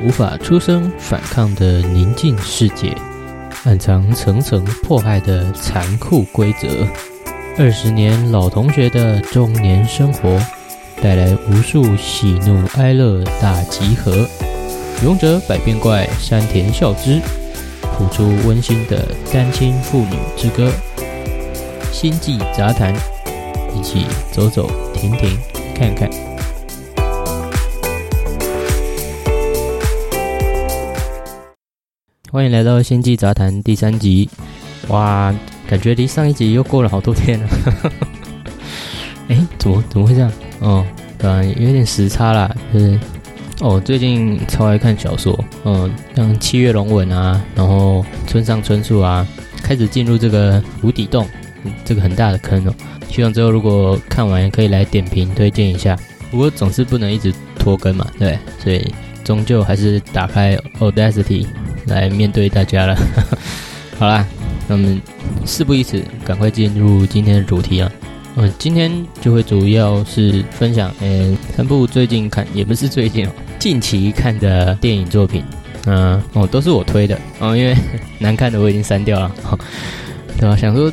无法出声反抗的宁静世界，暗藏层层迫害的残酷规则。二十年老同学的中年生活，带来无数喜怒哀乐大集合。勇者百变怪，山田孝之谱出温馨的单亲妇女之歌。星际杂谈，一起走走停停看看。欢迎来到星际杂谈第三集。哇，感觉离上一集又过了好多天了。哎，怎么怎么会这样？哦，对啊，有点时差啦。就是哦，最近超爱看小说，嗯，像七月龙文啊，然后村上春树啊，开始进入这个无底洞，这个很大的坑哦。希望之后如果看完可以来点评推荐一下。不过总是不能一直拖更嘛，对，所以终究还是打开 Audacity 来面对大家了。好啦，那么事不宜迟，赶快进入今天的主题啊。嗯，今天就会主要是分享，呃，三部最近看，也不是最近，近期看的电影作品。嗯，哦，都是我推的哦，因为 难看的我已经删掉了。对吧？想说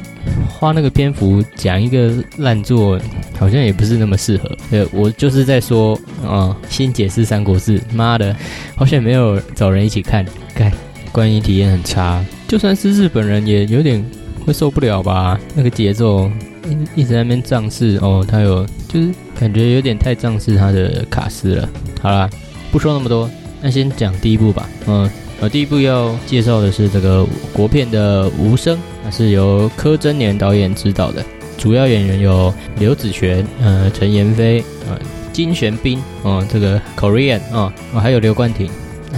花那个篇幅讲一个烂作，好像也不是那么适合。对，我就是在说啊，新解释《三国志》，妈的，好像没有找人一起看，看观影体验很差。就算是日本人，也有点会受不了吧？那个节奏一一直在那边仗势哦，他有就是感觉有点太仗势他的卡斯了。好啦，不说那么多，那先讲第一部吧。嗯。呃，第一部要介绍的是这个国片的《无声》，它是由柯震年导演执导的，主要演员有刘子璇、呃陈妍霏、呃金玄彬，哦这个 Korean 啊，哦还有刘冠廷。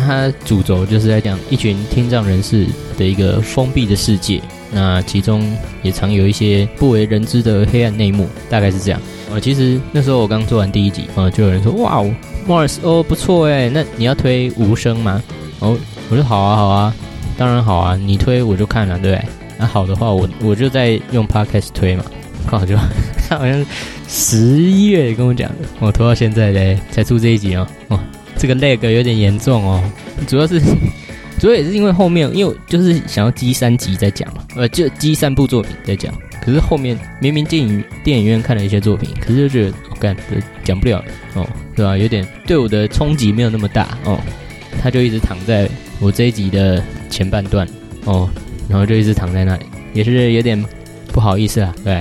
它主轴就是在讲一群听障人士的一个封闭的世界，那其中也常有一些不为人知的黑暗内幕，大概是这样。呃，其实那时候我刚做完第一集，啊，就有人说哇，Morris 哦不错哎，那你要推《无声》吗？哦。我说好啊好啊，当然好啊，你推我就看了，对不对？那好的话，我我就在用 podcast 推嘛，刚好就 他好像十一月跟我讲的，我拖到现在嘞才出这一集，哦，这个 lag 有点严重哦，主要是 主要也是因为后面，因为就是想要积三集再讲嘛，呃，就积三部作品再讲，可是后面明明电影电影院看了一些作品，可是就觉得我干讲不了哦，对吧？有点对我的冲击没有那么大哦，他就一直躺在。我这一集的前半段哦，然后就一直躺在那里，也是有点不好意思啊，对，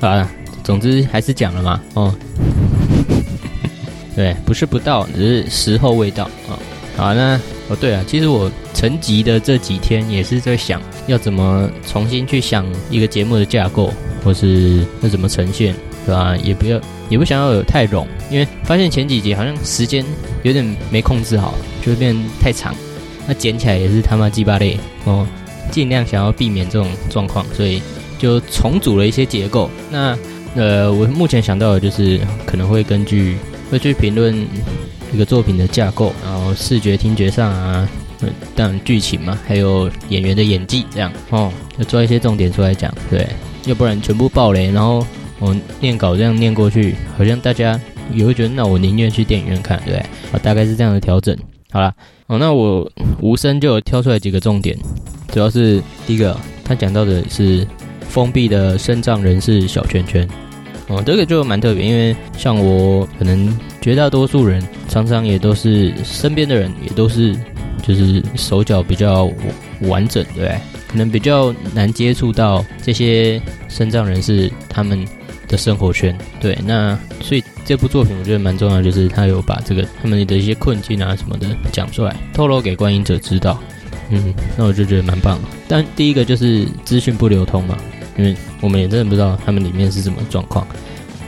啊，总之还是讲了嘛，哦，对，不是不到，只是时候未到啊。好，那哦对啊，其实我成集的这几天也是在想要怎么重新去想一个节目的架构，或是要怎么呈现，对吧？也不要，也不想要有太冗，因为发现前几集好像时间有点没控制好，就会变太长。那剪起来也是他妈鸡巴累哦，尽量想要避免这种状况，所以就重组了一些结构。那呃，我目前想到的就是可能会根据会去评论一个作品的架构，然后视觉、听觉上啊，当然剧情嘛，还有演员的演技这样哦，要抓一些重点出来讲，对，要不然全部爆雷，然后我念稿这样念过去，好像大家也会觉得，那我宁愿去电影院看，对，啊，大概是这样的调整。好了。哦，那我无声就有挑出来几个重点，主要是第一个，他讲到的是封闭的身障人士小圈圈。哦，这个就蛮特别，因为像我可能绝大多数人常常也都是身边的人也都是就是手脚比较完整，对不对？可能比较难接触到这些身障人士他们。的生活圈，对，那所以这部作品我觉得蛮重要，就是他有把这个他们的一些困境啊什么的讲出来，透露给观影者知道。嗯，那我就觉得蛮棒。但第一个就是资讯不流通嘛，因为我们也真的不知道他们里面是什么状况。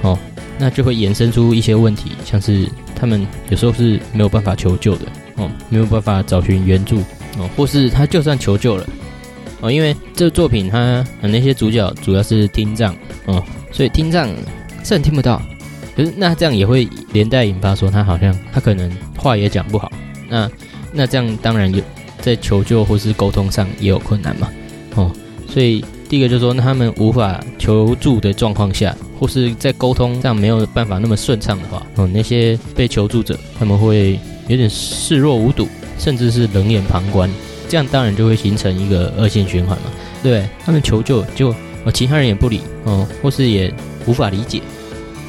哦，那就会衍生出一些问题，像是他们有时候是没有办法求救的，哦，没有办法找寻援助，哦，或是他就算求救了，哦，因为这个作品他那些主角主要是听障，哦。所以听障是很听不到，可是那这样也会连带引发说他好像他可能话也讲不好，那那这样当然有在求救或是沟通上也有困难嘛，哦，所以第一个就是说他们无法求助的状况下，或是在沟通上没有办法那么顺畅的话，哦，那些被求助者他们会有点视若无睹，甚至是冷眼旁观，这样当然就会形成一个恶性循环嘛。对他们求救，就哦其他人也不理哦，或是也无法理解，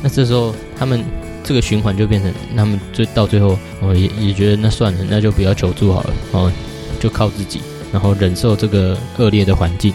那这时候他们这个循环就变成他们最到最后哦也也觉得那算了，那就不要求助好了哦，就靠自己，然后忍受这个恶劣的环境，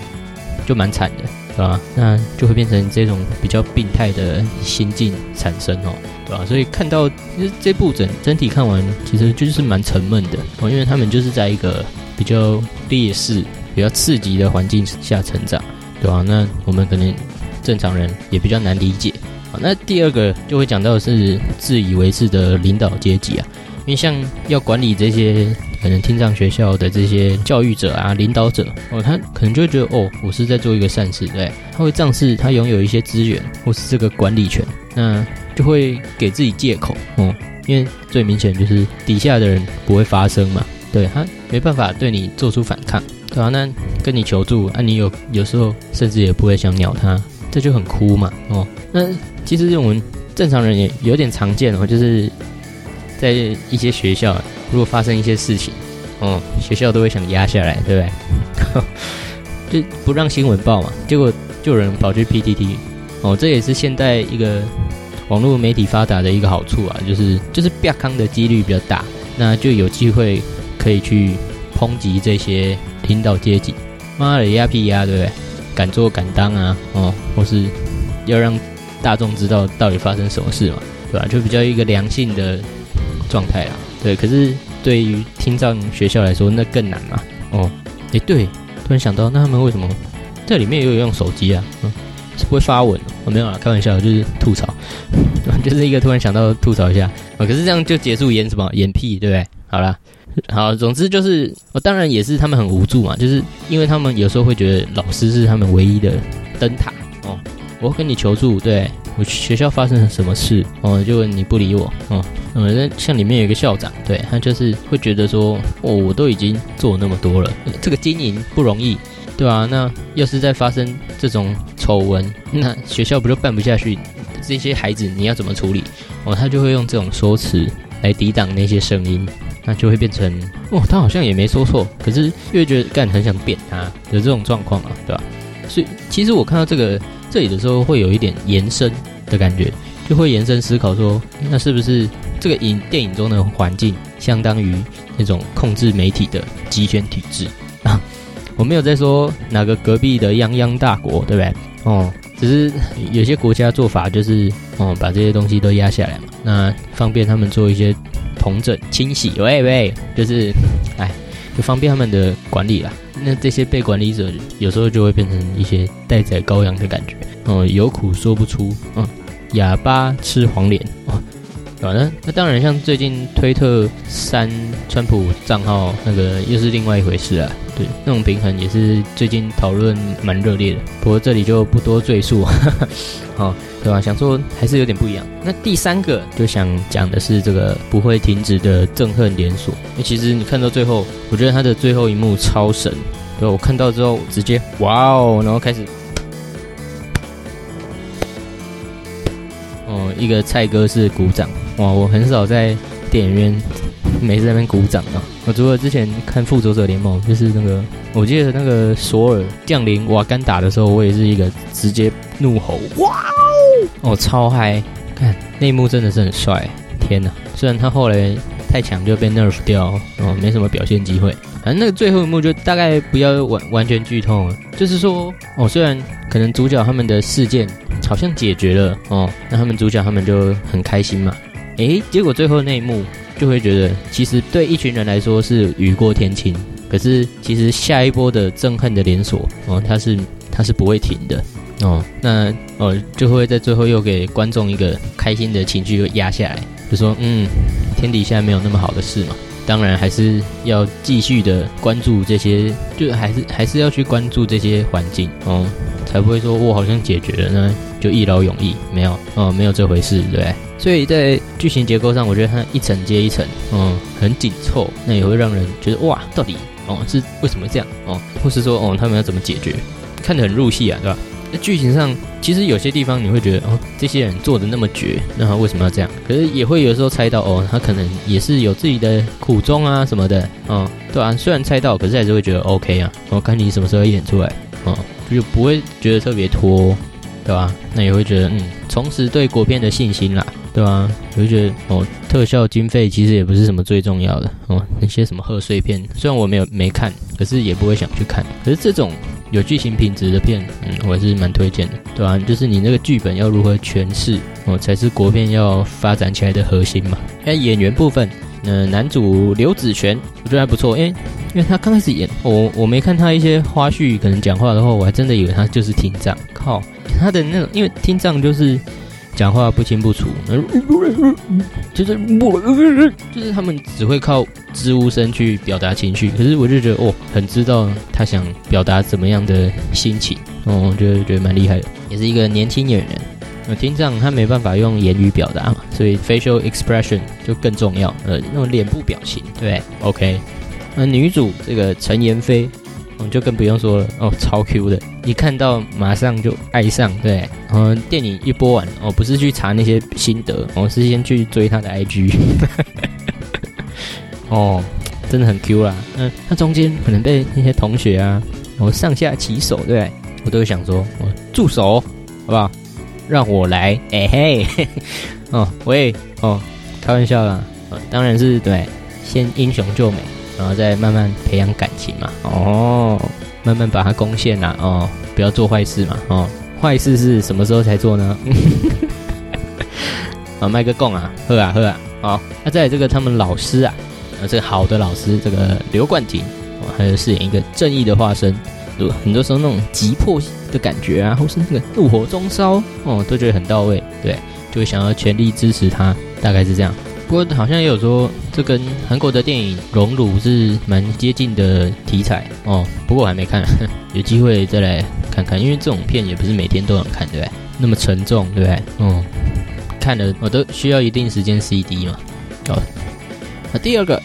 就蛮惨的。对吧？那就会变成这种比较病态的心境产生哦，对吧？所以看到其实这部整整体看完，其实就是蛮沉闷的哦，因为他们就是在一个比较劣势、比较刺激的环境下成长，对吧？那我们可能正常人也比较难理解。那第二个就会讲到是自以为是的领导阶级啊，因为像要管理这些。可能听障学校的这些教育者啊、领导者哦，他可能就会觉得哦，我是在做一个善事，对，他会仗势，他拥有一些资源或是这个管理权，那就会给自己借口哦，因为最明显就是底下的人不会发声嘛，对他没办法对你做出反抗，对吧？那跟你求助啊，你有有时候甚至也不会想鸟他，这就很哭嘛，哦，那其实我们正常人也有点常见哦，就是在一些学校。如果发生一些事情，哦，学校都会想压下来，对不对？就不让新闻报嘛。结果就有人跑去 PTT，哦，这也是现代一个网络媒体发达的一个好处啊，就是就是变康的几率比较大，那就有机会可以去抨击这些领导阶级。妈的压屁压，对不对？敢做敢当啊，哦，或是要让大众知道到底发生什么事嘛，对吧？就比较一个良性的状态啦。对，可是对于听障学校来说，那更难嘛。哦，诶，对，突然想到，那他们为什么在里面也有用手机啊？嗯，是不会发文？我没有啊，开玩笑，就是吐槽，就是一个突然想到吐槽一下。啊，可是这样就结束演什么演屁，对不对？好了，好，总之就是，我当然也是他们很无助嘛，就是因为他们有时候会觉得老师是他们唯一的灯塔。哦，我跟你求助，对。我学校发生了什么事哦？就问你不理我哦。嗯，像里面有一个校长，对他就是会觉得说，哦，我都已经做那么多了，这个经营不容易，对吧？那要是再发生这种丑闻，那学校不就办不下去？这些孩子你要怎么处理？哦，他就会用这种说辞来抵挡那些声音，那就会变成，哦，他好像也没说错，可是又觉得干很想扁他，有这种状况啊，对吧？所以其实我看到这个。这里的时候会有一点延伸的感觉，就会延伸思考说，那是不是这个影电影中的环境相当于那种控制媒体的集权体制啊？我没有在说哪个隔壁的泱泱大国，对不对？哦，只是有些国家做法就是哦，把这些东西都压下来嘛，那方便他们做一些统整清洗，喂喂，就是哎。就方便他们的管理啦。那这些被管理者有时候就会变成一些待宰羔羊的感觉，嗯，有苦说不出，嗯，哑巴吃黄连，哦，反正那当然，像最近推特删川普账号那个又是另外一回事啊。对，那种平衡也是最近讨论蛮热烈的，不过这里就不多赘述，好。对吧？想说还是有点不一样。那第三个就想讲的是这个不会停止的憎恨连锁。因为其实你看到最后，我觉得它的最后一幕超神。对，我看到之后直接哇哦，然后开始，哦，一个蔡哥是鼓掌哇！我很少在电影院每次在那边鼓掌啊。我除了之前看《复仇者联盟》，就是那个我记得那个索尔降临瓦干达的时候，我也是一个直接怒吼哇！哦，超嗨！看那一幕真的是很帅，天哪！虽然他后来太强就被 nerf 掉，哦，没什么表现机会。反正那个最后一幕就大概不要完完全剧透了，就是说，哦，虽然可能主角他们的事件好像解决了，哦，那他们主角他们就很开心嘛。诶，结果最后那一幕就会觉得，其实对一群人来说是雨过天晴，可是其实下一波的憎恨的连锁，哦，它是它是不会停的。哦，那哦就会在最后又给观众一个开心的情绪又压下来，就说嗯，天底下没有那么好的事嘛，当然还是要继续的关注这些，就还是还是要去关注这些环境哦，才不会说我好像解决了，呢就一劳永逸，没有哦，没有这回事，对不对？所以在剧情结构上，我觉得它一层接一层，嗯，很紧凑，那也会让人觉得哇，到底哦是为什么这样哦，或是说哦他们要怎么解决，看得很入戏啊，对吧？那剧情上，其实有些地方你会觉得，哦，这些人做的那么绝，那他为什么要这样？可是也会有时候猜到，哦，他可能也是有自己的苦衷啊什么的，哦，对啊，虽然猜到，可是还是会觉得 OK 啊。我看你什么时候演出来，哦，就不会觉得特别拖，对吧？那也会觉得，嗯，重拾对国片的信心啦，对吧？我就觉得，哦，特效经费其实也不是什么最重要的，哦，那些什么贺岁片，虽然我没有没看，可是也不会想去看。可是这种。有剧情品质的片，嗯，我还是蛮推荐的，对吧？就是你那个剧本要如何诠释，哦，才是国片要发展起来的核心嘛。那演员部分，嗯，男主刘子璇，我觉得还不错，因为因为他刚开始演，我我没看他一些花絮，可能讲话的话，我还真的以为他就是听障。靠，他的那种，因为听障就是。讲话不清不楚，就是我就是他们只会靠支吾声去表达情绪，可是我就觉得哦，很知道他想表达怎么样的心情，哦，我觉得觉得蛮厉害的，也是一个年轻演员。那听障他没办法用言语表达嘛，所以 facial expression 就更重要，呃，那种脸部表情，对，OK。那女主这个陈妍霏。我就更不用说了哦，超 Q 的，一看到马上就爱上，对。嗯电影一播完，哦，不是去查那些心得，我是先去追他的 IG。哦，真的很 Q 啦。嗯，他中间可能被那些同学啊，哦上下其手，对我都会想说，哦，住手，好不好？让我来，哎嘿，哦，喂，哦，开玩笑啦，当然是对，先英雄救美。然后再慢慢培养感情嘛，哦，慢慢把它攻陷啦，哦，不要做坏事嘛，哦，坏事是什么时候才做呢？啊，卖个供啊，喝啊喝啊，好，那在这个他们老师啊，啊，这个好的老师，这个刘冠廷，哦，还有饰演一个正义的化身，对很多时候那种急迫的感觉啊，或是那个怒火中烧，哦，都觉得很到位，对，就会想要全力支持他，大概是这样。不过好像也有说，这跟韩国的电影《熔炉》是蛮接近的题材哦。不过我还没看，有机会再来看看，因为这种片也不是每天都能看，对不对？那么沉重，对不对？哦，看了我都需要一定时间 CD 嘛。哦，那第二个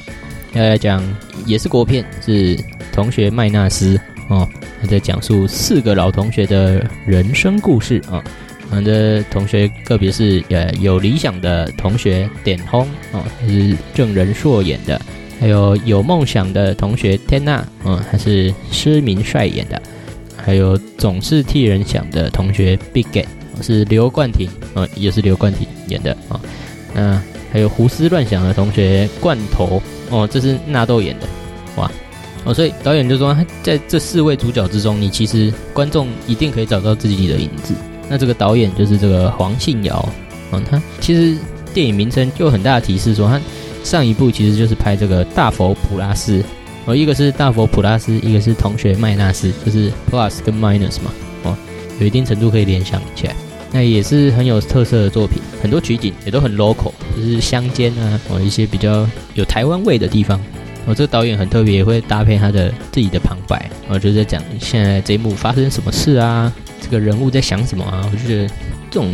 要来讲也是国片，是同学麦纳斯哦，他在讲述四个老同学的人生故事啊。我们的同学，特别是呃有理想的同学点轰哦，是郑仁硕演的；还有有梦想的同学天娜，嗯，还是施明帅演的；还有总是替人想的同学 Big Get，是刘冠廷，嗯，也是刘冠廷演的啊。那还有胡思乱想的同学罐头，哦，这是纳豆演的，哇，哦，所以导演就说，在这四位主角之中，你其实观众一定可以找到自己的影子。那这个导演就是这个黄信尧，嗯，他其实电影名称就很大的提示说，他上一部其实就是拍这个大佛普拉斯，哦，一个是大佛普拉斯，一个是同学麦纳斯，就是 plus 跟 minus 嘛，哦，有一定程度可以联想起来。那也是很有特色的作品，很多取景也都很 local，就是乡间啊，哦，一些比较有台湾味的地方。哦，这个导演很特别，会搭配他的自己的旁白，哦，就在讲现在这一幕发生什么事啊。这个人物在想什么啊？我就觉得这种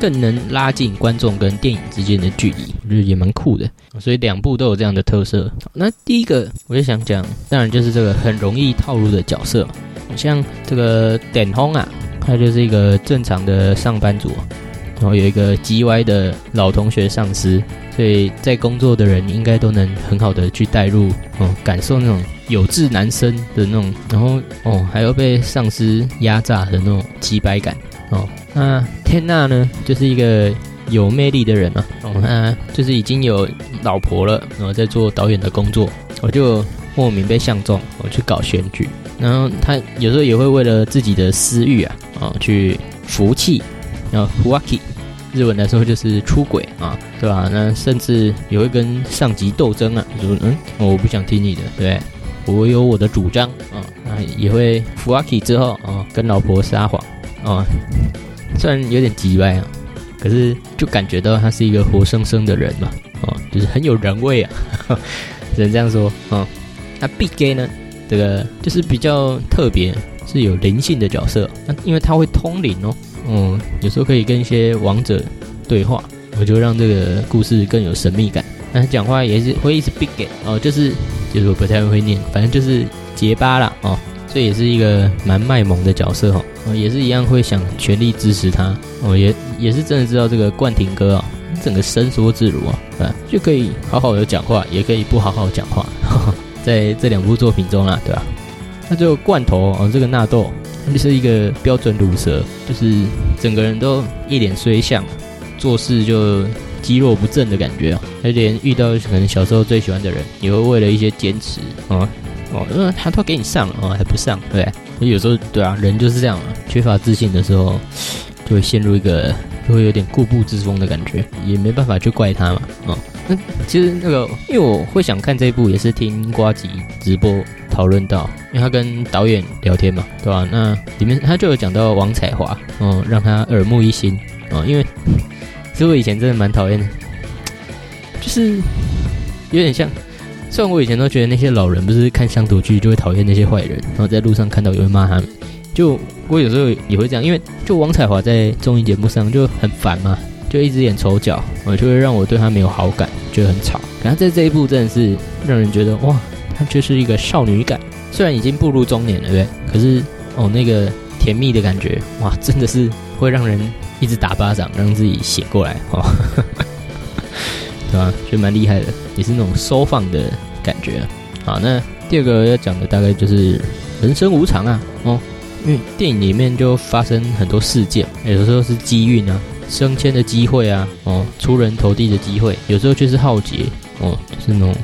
更能拉近观众跟电影之间的距离，我觉得也蛮酷的。所以两部都有这样的特色。那第一个我就想讲，当然就是这个很容易套路的角色，像这个点轰啊，他就是一个正常的上班族，然后有一个 G 歪的老同学上司，所以在工作的人应该都能很好的去带入哦，感受那种。有志男生的那种，然后哦，还有被上司压榨的那种击败感哦。那天娜呢，就是一个有魅力的人嘛，哦，那就是已经有老婆了，然后在做导演的工作，我就莫名被相中，我去搞选举，然后他有时候也会为了自己的私欲啊，哦，去服气，然后 fucky，日文来说就是出轨啊，对吧？那甚至也会跟上级斗争啊，说嗯，我不想听你的，对。我有我的主张啊，那也会服阿 k 之后啊，跟老婆撒谎啊，虽然有点急歪啊，可是就感觉到他是一个活生生的人嘛，啊，就是很有人味啊，只能这样说啊。那 Big Gay 呢，这个就是比较特别，是有灵性的角色，那因为他会通灵哦，嗯，有时候可以跟一些王者对话，我就让这个故事更有神秘感。那他讲话也是会一直 Big 哦，就是。就是我不太会念，反正就是结巴啦哦，这也是一个蛮卖萌的角色哦。也是一样会想全力支持他，哦，也也是真的知道这个冠廷哥啊，整个伸缩自如啊，对，就可以好好的讲话，也可以不好好讲话，在这两部作品中啊，对吧？那就罐头哦，这个纳豆就是一个标准乳蛇，就是整个人都一脸衰相，做事就肌肉不振的感觉啊，而连遇到可能小时候最喜欢的人，也会为了一些坚持啊。哦，因为他都给你上了哦，还不上，对有时候对啊，人就是这样啊，缺乏自信的时候，就会陷入一个就会有点固步自封的感觉，也没办法去怪他嘛。哦，那其实那个，因为我会想看这一部，也是听瓜吉直播讨论到，因为他跟导演聊天嘛，对吧？那里面他就有讲到王彩华，哦，让他耳目一新哦，因为 其实我以前真的蛮讨厌的，就是有点像。虽然我以前都觉得那些老人不是看乡土剧就会讨厌那些坏人，然后在路上看到也会骂他们。就我有时候也会这样，因为就王彩华在综艺节目上就很烦嘛，就一直演丑角，我就会让我对他没有好感，觉得很吵。可他在这一部真的是让人觉得哇，他就是一个少女感。虽然已经步入中年了，对不对？可是哦，那个甜蜜的感觉哇，真的是会让人一直打巴掌，让自己醒过来哦。对吧？就蛮厉害的，也是那种收放的感觉。好，那第二个要讲的大概就是人生无常啊，哦，因为电影里面就发生很多事件，有的时候是机运啊，升迁的机会啊，哦，出人头地的机会，有时候却是浩劫，哦，就是那种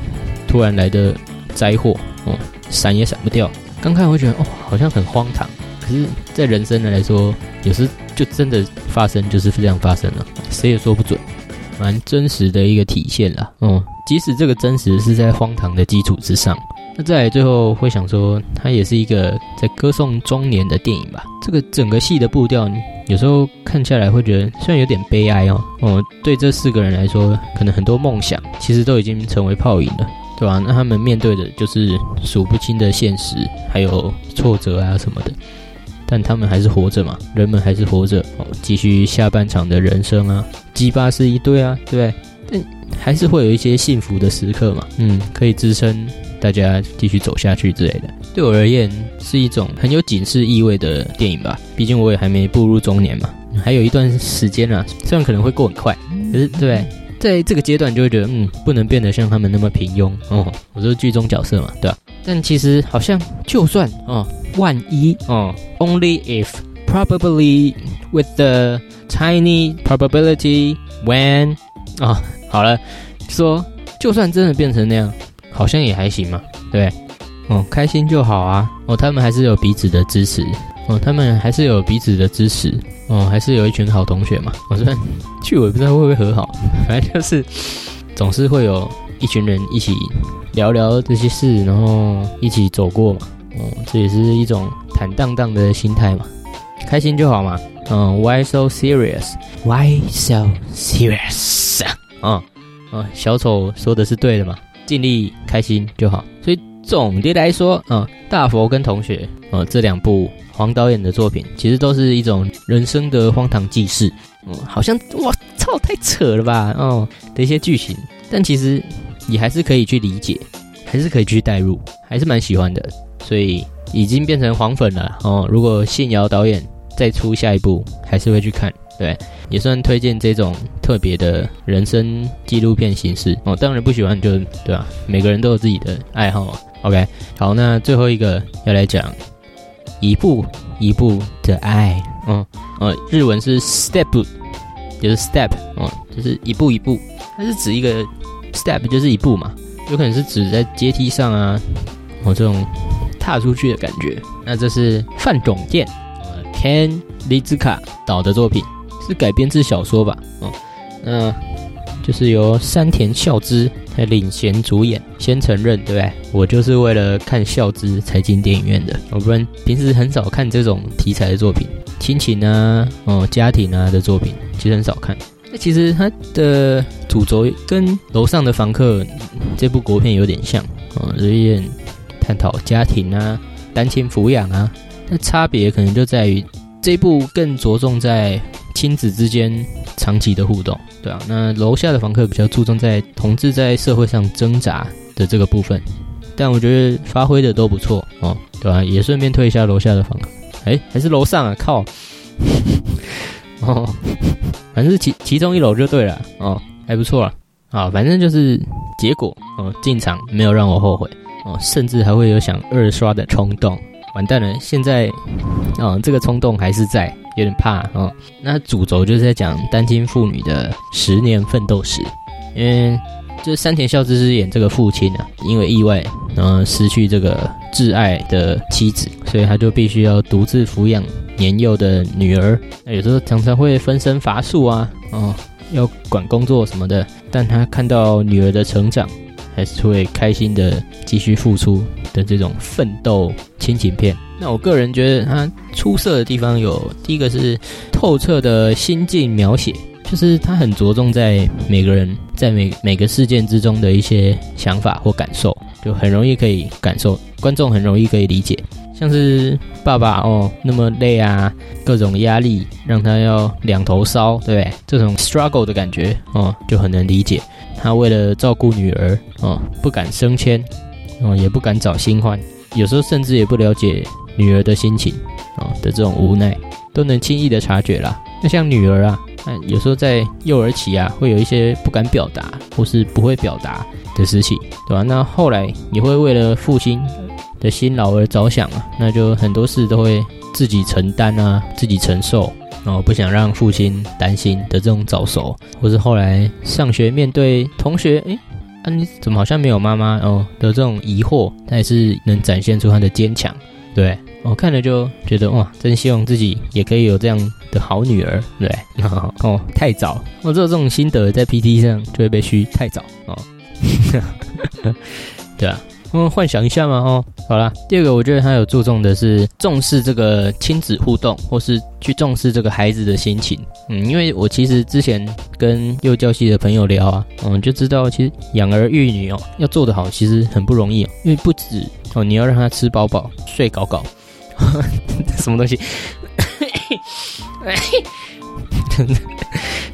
突然来的灾祸，哦，闪也闪不掉。刚看会觉得哦，好像很荒唐，可是，在人生的来说，有时就真的发生，就是这样发生了，谁也说不准。蛮真实的一个体现啦。哦，即使这个真实是在荒唐的基础之上，那在最后会想说，它也是一个在歌颂中年的电影吧。这个整个戏的步调，有时候看下来会觉得虽然有点悲哀哦，哦，对这四个人来说，可能很多梦想其实都已经成为泡影了，对吧？那他们面对的就是数不清的现实，还有挫折啊什么的。但他们还是活着嘛，人们还是活着哦，继续下半场的人生啊，鸡巴是一堆啊，对不对？但还是会有一些幸福的时刻嘛，嗯，可以支撑大家继续走下去之类的。对我而言，是一种很有警示意味的电影吧。毕竟我也还没步入中年嘛，还有一段时间啊，虽然可能会过很快，可是对，在这个阶段就会觉得，嗯，不能变得像他们那么平庸哦。我是剧中角色嘛，对吧？但其实好像就算哦。万一哦，only if probably with the tiny probability when 啊，好了，说就算真的变成那样，好像也还行嘛，对哦，开心就好啊。哦，他们还是有彼此的支持。哦，他们还是有彼此的支持。哦，还是有一群好同学嘛。我说，去，我也不知道会不会和好，反正就是总是会有一群人一起聊聊这些事，然后一起走过嘛。哦，这也是一种坦荡荡的心态嘛，开心就好嘛。嗯，Why so serious？Why so serious？啊啊，小丑说的是对的嘛，尽力开心就好。所以总的来说，啊，大佛跟同学，呃，这两部黄导演的作品，其实都是一种人生的荒唐记事。嗯，好像我操，太扯了吧？哦，的一些剧情，但其实你还是可以去理解，还是可以去代入，还是蛮喜欢的。所以已经变成黄粉了哦。如果信尧导演再出下一部，还是会去看，对，也算推荐这种特别的人生纪录片形式哦。当然不喜欢就对吧？每个人都有自己的爱好。OK，好，那最后一个要来讲一步一步的爱，嗯，呃，日文是 step，就是 step，哦，就是一步一步，它是指一个 step 就是一步嘛，有可能是指在阶梯上啊，哦，这种。踏出去的感觉。那这是范总健呃，Ken 李兹卡导的作品，是改编自小说吧？哦，那就是由山田孝之他领衔主演。先承认，对不对？我就是为了看孝之才进电影院的，我不然平时很少看这种题材的作品，亲情啊、哦家庭啊的作品，其实很少看。那其实它的主轴跟楼上的房客这部国片有点像，哦，有点。探讨家庭啊，单亲抚养啊，那差别可能就在于这部更着重在亲子之间长期的互动，对啊。那楼下的房客比较注重在同志在社会上挣扎的这个部分，但我觉得发挥的都不错哦，对吧？也顺便推一下楼下的房客，哎，还是楼上啊？靠！哦，反正其其中一楼就对了哦，还不错啊。啊，反正就是结果哦，进场没有让我后悔哦，甚至还会有想二刷的冲动。完蛋了，现在哦，这个冲动还是在，有点怕哦。那主轴就是在讲单亲妇女的十年奋斗史，因为就是山田孝之是演这个父亲啊，因为意外然后失去这个挚爱的妻子，所以他就必须要独自抚养年幼的女儿。那有时候常常会分身乏术啊，哦。要管工作什么的，但他看到女儿的成长，还是会开心的继续付出的这种奋斗亲情片。那我个人觉得它出色的地方有，第一个是透彻的心境描写，就是它很着重在每个人在每每个事件之中的一些想法或感受，就很容易可以感受，观众很容易可以理解。像是爸爸哦那么累啊，各种压力让他要两头烧，对不对？这种 struggle 的感觉哦，就很能理解。他为了照顾女儿哦，不敢升迁哦，也不敢找新欢，有时候甚至也不了解女儿的心情哦的这种无奈，都能轻易的察觉啦。那像女儿啊，有时候在幼儿期啊，会有一些不敢表达或是不会表达的事情，对吧？那后来你会为了父亲。的辛劳而着想啊，那就很多事都会自己承担啊，自己承受，然后不想让父亲担心的这种早熟，或是后来上学面对同学，哎，啊你怎么好像没有妈妈哦的这种疑惑，他也是能展现出他的坚强，对我看了就觉得哇，真希望自己也可以有这样的好女儿，对，哦太早，我只有这种心得在 PT 上就会被虚太早哦，对啊。嗯，幻想一下嘛，哦，好啦。第二个，我觉得他有注重的是重视这个亲子互动，或是去重视这个孩子的心情。嗯，因为我其实之前跟幼教系的朋友聊啊，嗯，就知道其实养儿育女哦，要做得好，其实很不容易哦。因为不止哦，你要让他吃饱饱、睡搞搞，什么东西？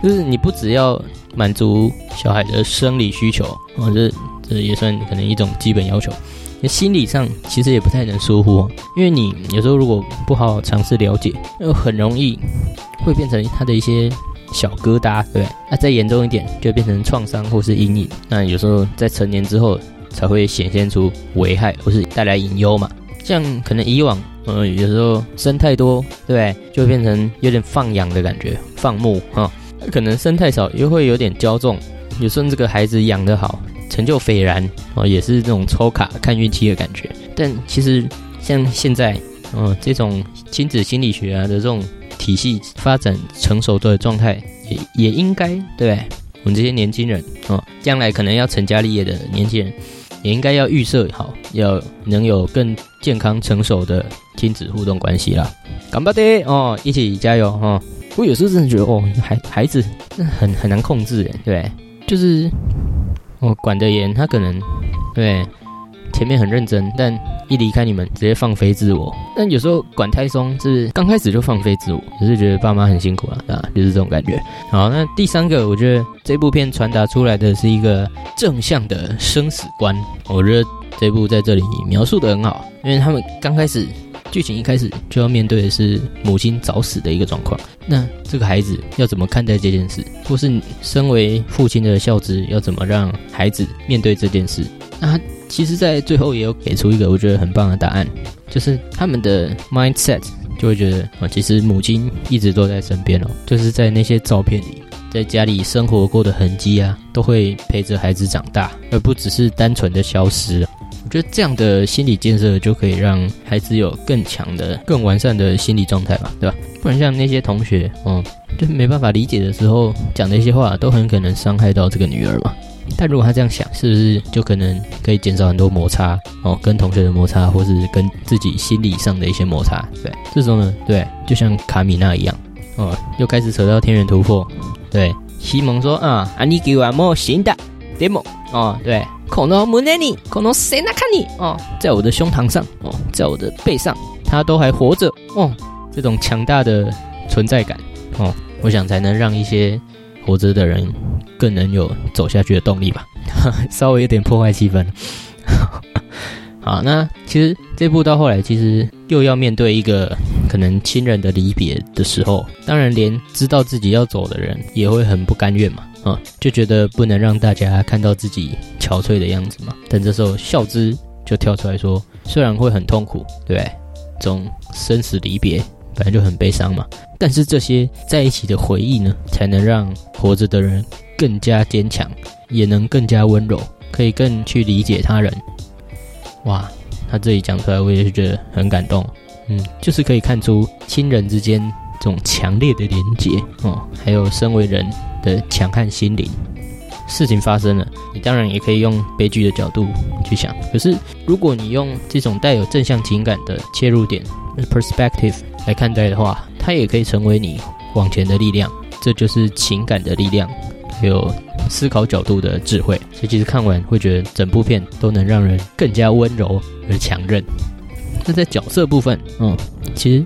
就是你不只要满足小孩的生理需求，或者。这也算可能一种基本要求，那心理上其实也不太能疏忽，因为你有时候如果不好好尝试了解，又很容易会变成他的一些小疙瘩，对不对？那再严重一点，就变成创伤或是阴影。那有时候在成年之后才会显现出危害或是带来隐忧嘛。像可能以往，嗯，有时候生太多，对不对？就变成有点放养的感觉，放牧哈。可能生太少，又会有点骄纵。有时候这个孩子养得好。成就斐然哦，也是这种抽卡看运气的感觉。但其实像现在，嗯，这种亲子心理学啊的这种体系发展成熟的状态，也也应该对我们这些年轻人哦，将来可能要成家立业的年轻人，也应该要预设好，要能有更健康成熟的亲子互动关系啦。干巴爹哦，一起加油哈！我有时候真的觉得哦，孩孩子 很很难控制诶，对，就是。哦，管得严，他可能对前面很认真，但一离开你们，直接放飞自我。但有时候管太松，是刚开始就放飞自我，只是觉得爸妈很辛苦啊啊，就是这种感觉。好，那第三个，我觉得这部片传达出来的是一个正向的生死观。我觉得这部在这里描述的很好，因为他们刚开始。剧情一开始就要面对的是母亲早死的一个状况，那这个孩子要怎么看待这件事，或是身为父亲的孝子要怎么让孩子面对这件事？那其实，在最后也有给出一个我觉得很棒的答案，就是他们的 mindset 就会觉得啊，其实母亲一直都在身边哦，就是在那些照片里，在家里生活过的痕迹啊，都会陪着孩子长大，而不只是单纯的消失。我觉得这样的心理建设就可以让孩子有更强的、更完善的心理状态吧，对吧？不然像那些同学，嗯，就没办法理解的时候讲的一些话，都很可能伤害到这个女儿嘛。但如果他这样想，是不是就可能可以减少很多摩擦哦？跟同学的摩擦，或是跟自己心理上的一些摩擦？对，这种呢，对，就像卡米娜一样，哦，又开始扯到天元突破。对，西蒙说啊，啊，你给我莫新的 demo 哦，对。可能蒙内你，可能谁来看你哦，在我的胸膛上哦，在我的背上，他都还活着哦，这种强大的存在感哦，我想才能让一些活着的人更能有走下去的动力吧。稍微有点破坏气氛。好，那其实这部到后来其实又要面对一个可能亲人的离别的时候，当然连知道自己要走的人也会很不甘愿嘛，啊，就觉得不能让大家看到自己憔悴的样子嘛。但这时候孝之就跳出来说，虽然会很痛苦，对？这种生死离别本来就很悲伤嘛，但是这些在一起的回忆呢，才能让活着的人更加坚强，也能更加温柔，可以更去理解他人。哇，他这里讲出来，我也是觉得很感动。嗯，就是可以看出亲人之间这种强烈的连结哦，还有身为人的强悍心灵。事情发生了，你当然也可以用悲剧的角度去想。可是，如果你用这种带有正向情感的切入点 （perspective） 来看待的话，它也可以成为你往前的力量。这就是情感的力量，有思考角度的智慧。所以，其实看完会觉得整部片都能让人更加温柔而强韧。那在角色部分，嗯，其实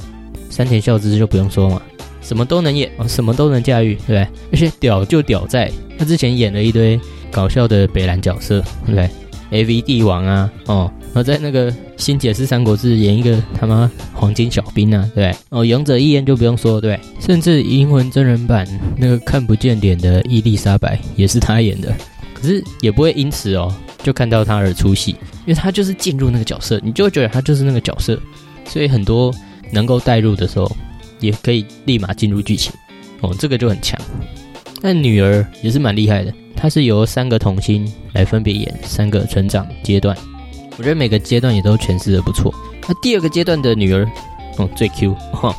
山田孝之就不用说嘛，什么都能演，什么都能驾驭，对不对？而且屌就屌在，他之前演了一堆搞笑的北兰角色，对不对？A V 帝王啊，哦，然后在那个新解释三国志演一个他妈黄金小兵啊，对？哦，勇者一言就不用说，对，甚至银魂真人版那个看不见脸的伊丽莎白也是他演的，可是也不会因此哦。就看到他而出戏，因为他就是进入那个角色，你就会觉得他就是那个角色，所以很多能够代入的时候，也可以立马进入剧情，哦，这个就很强。但女儿也是蛮厉害的，她是由三个童星来分别演三个成长阶段，我觉得每个阶段也都诠释的不错。那第二个阶段的女儿，哦，最 Q 哈，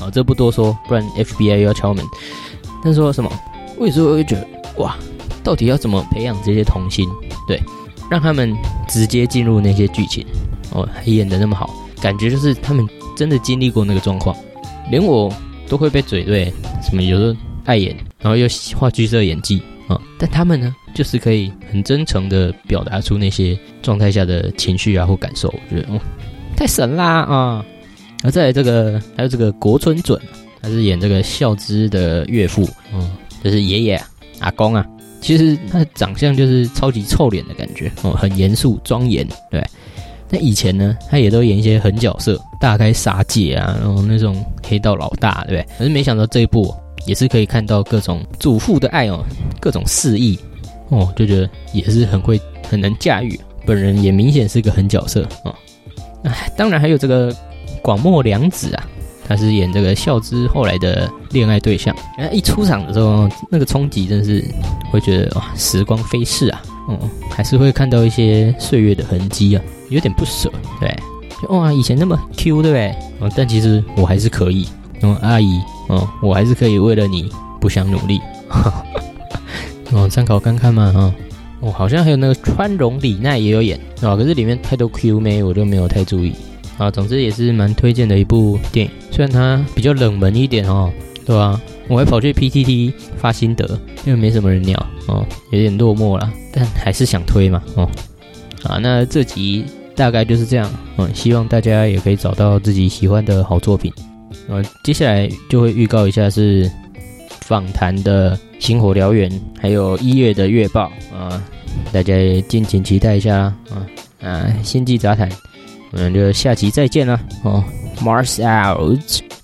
哦，这不多说，不然 FBI 又要敲门。但说什么？我有时候会觉得，哇，到底要怎么培养这些童星？对，让他们直接进入那些剧情，哦，演的那么好，感觉就是他们真的经历过那个状况，连我都会被嘴对，什么有时候爱演，然后又画剧色演技啊，但他们呢，就是可以很真诚的表达出那些状态下的情绪啊或感受，我觉得哦，太神啦啊！而再来这个还有这个国村准，他是演这个孝之的岳父，嗯，就是爷爷阿公啊。其实他的长相就是超级臭脸的感觉哦，很严肃庄严，对。那以前呢，他也都演一些狠角色，大开杀戒啊，然后那种黑道老大，对不对？可是没想到这一部也是可以看到各种祖父的爱哦，各种肆意哦，就觉得也是很会很能驾驭。本人也明显是个狠角色哦。哎，当然还有这个广末凉子啊。他是演这个孝之后来的恋爱对象，然后一出场的时候，那个冲击真是会觉得哇，时光飞逝啊，嗯，还是会看到一些岁月的痕迹啊，有点不舍，对，就哇，以前那么 Q 对不对？哦，但其实我还是可以，嗯，阿姨，哦，我还是可以为了你不想努力，哦，参考看看嘛，哈，哦，好像还有那个川荣李奈也有演，啊，可是里面太多 Q 妹，我就没有太注意。啊，总之也是蛮推荐的一部电影，虽然它比较冷门一点哦，对吧？我还跑去 PTT 发心得，因为没什么人鸟哦，有点落寞了，但还是想推嘛哦。啊，那这集大概就是这样，嗯，希望大家也可以找到自己喜欢的好作品。呃，接下来就会预告一下是访谈的《星火燎原》，还有一月的月报啊，大家敬请期待一下啦啊啊，星际杂谈。我们就下期再见啦哦，Mars out。